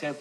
said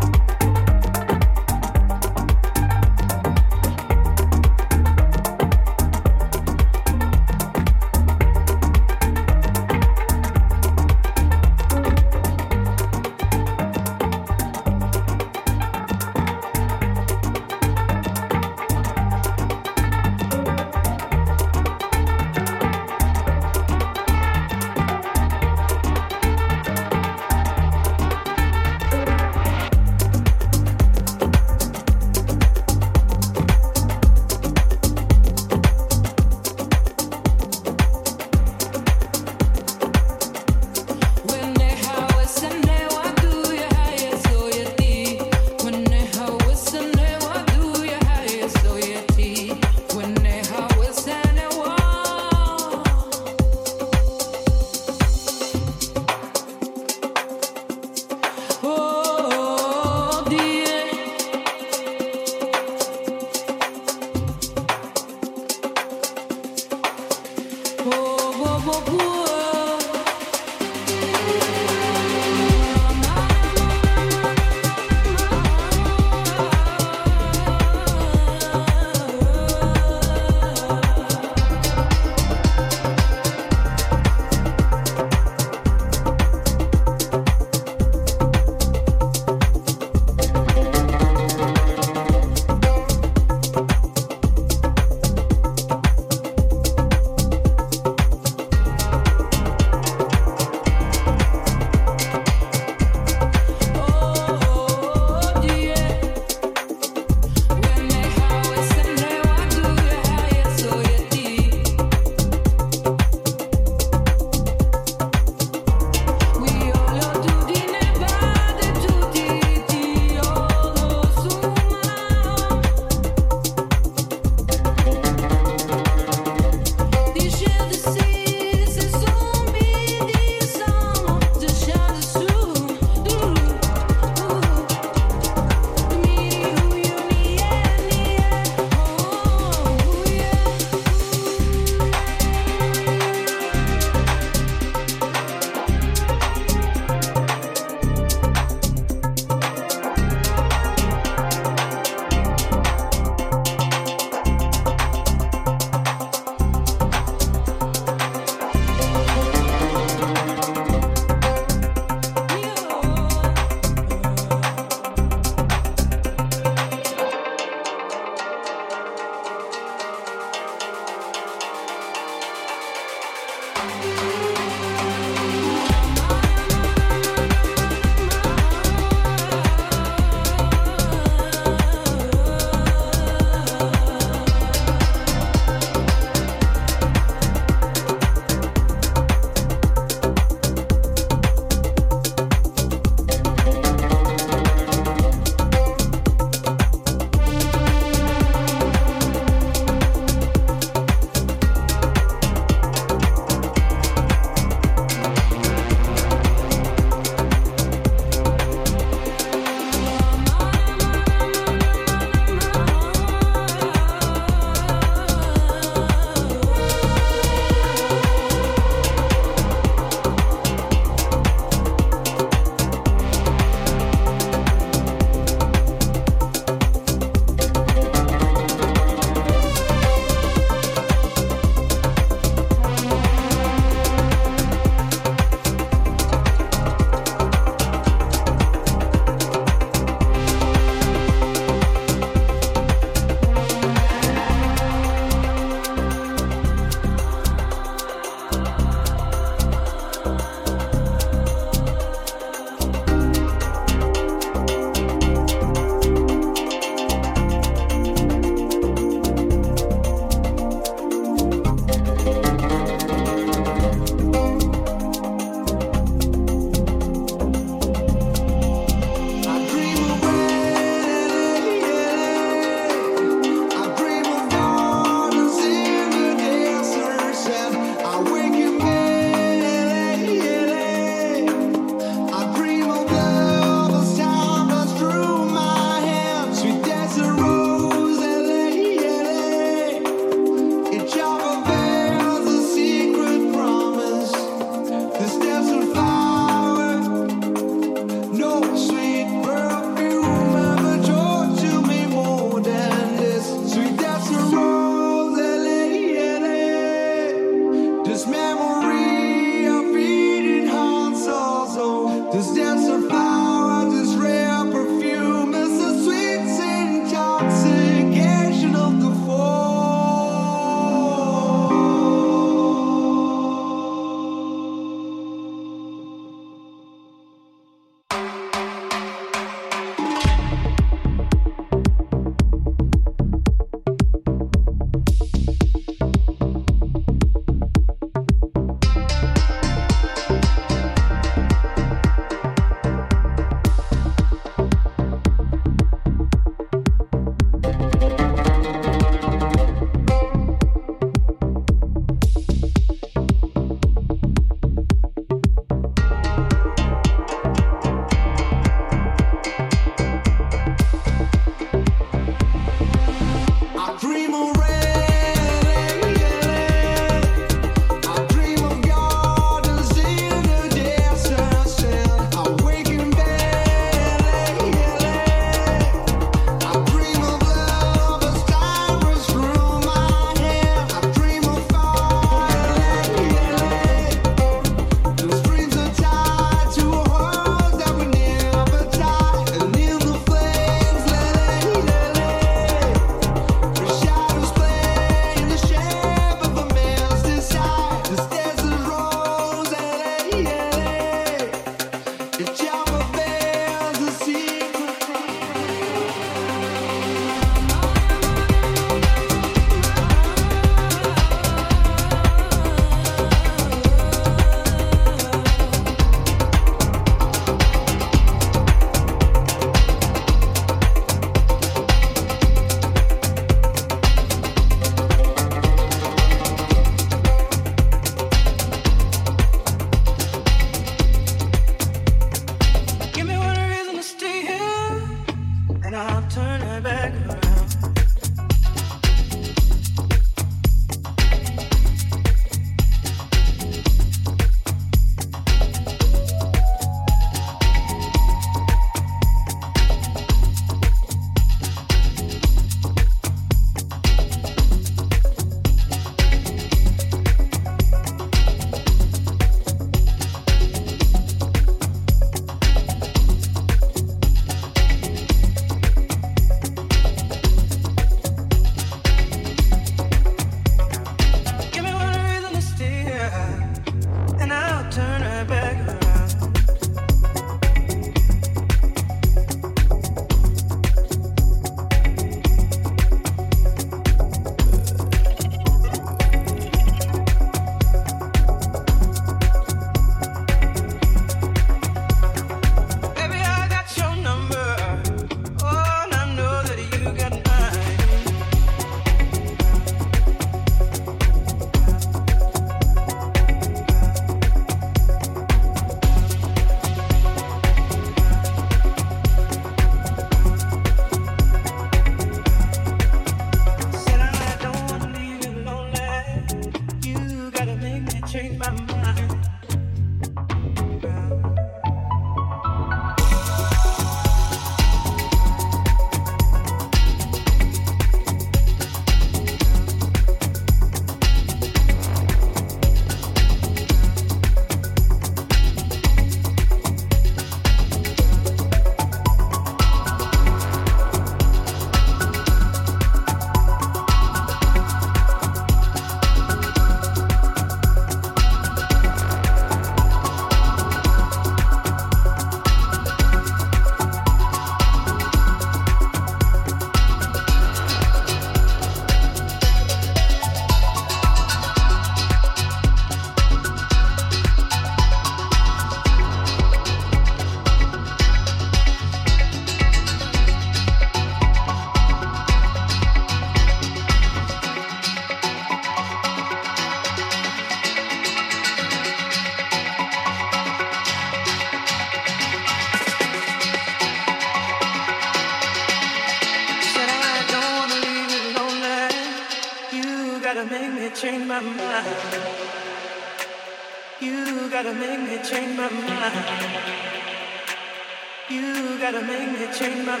You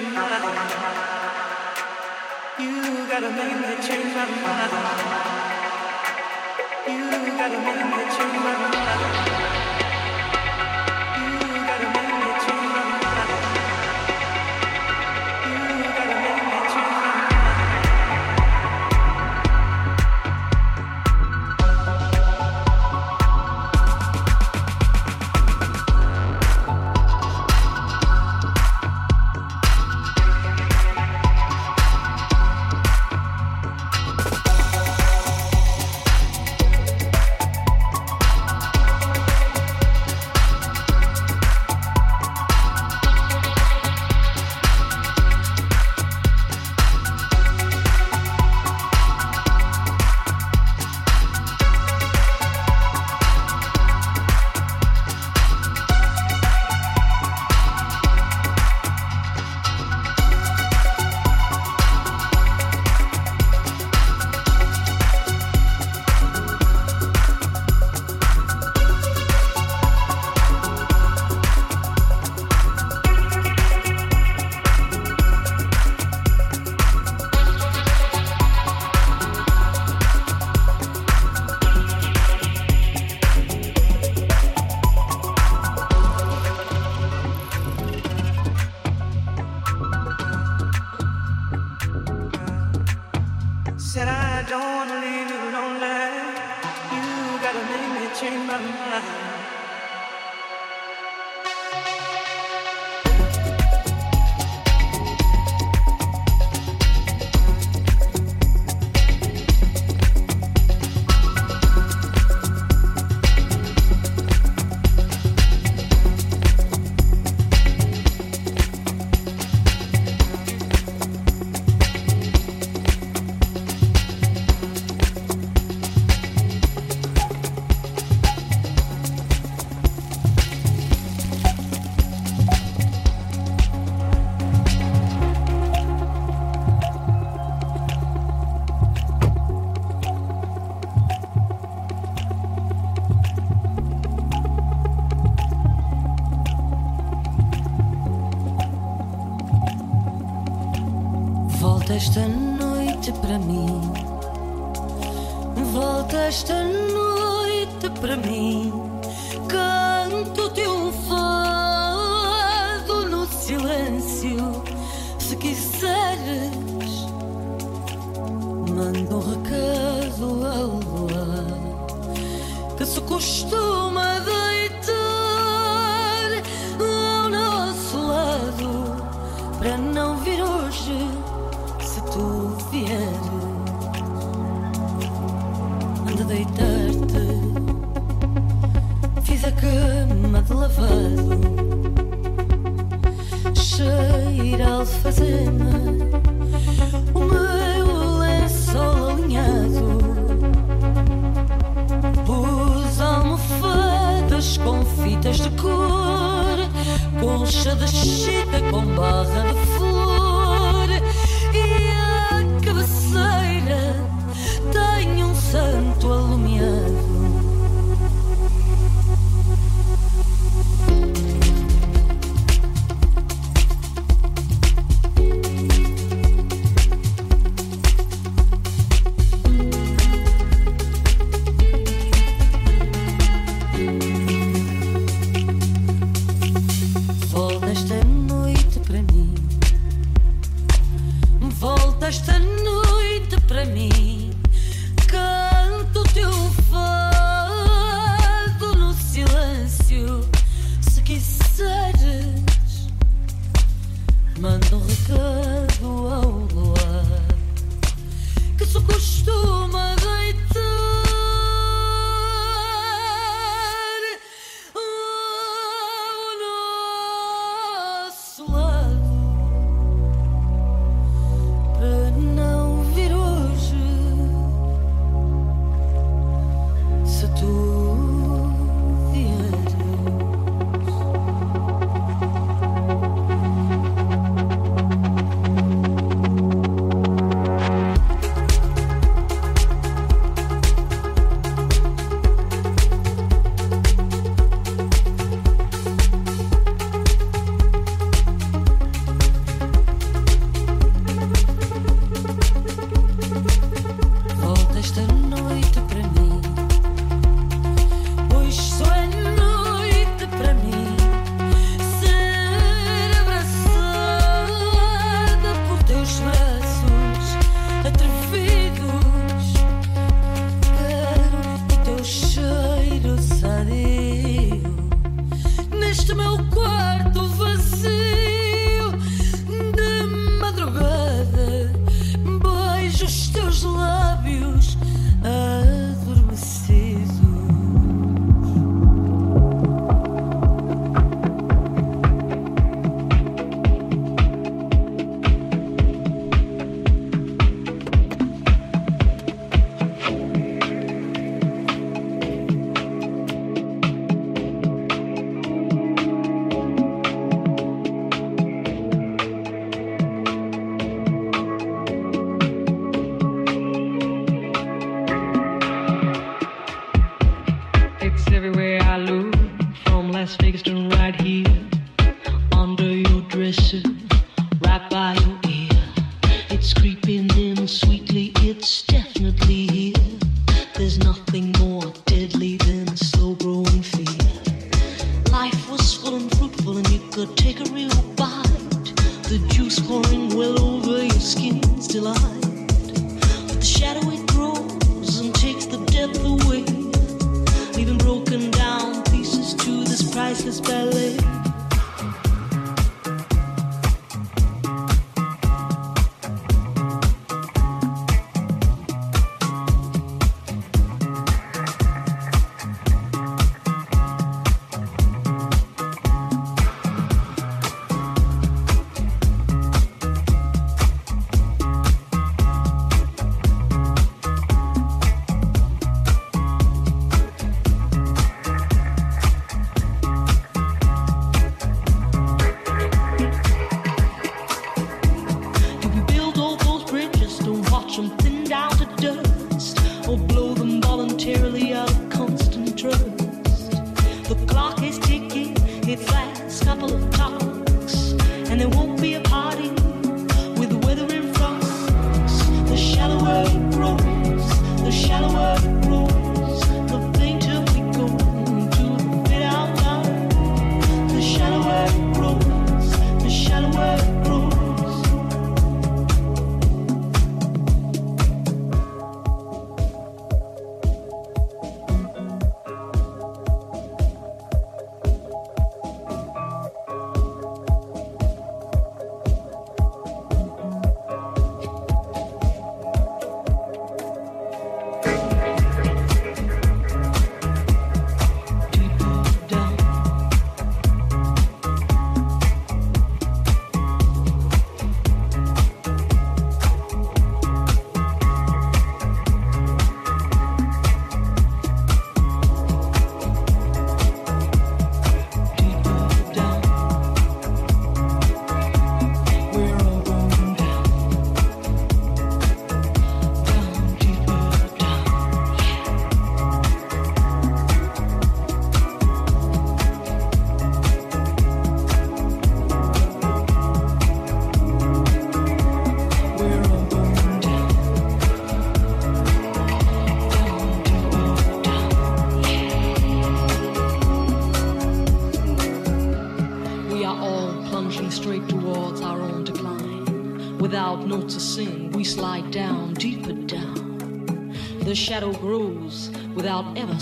gotta make me change my mind. You gotta make me change my mind.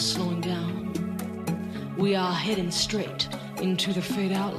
Slowing down. We are heading straight into the fade out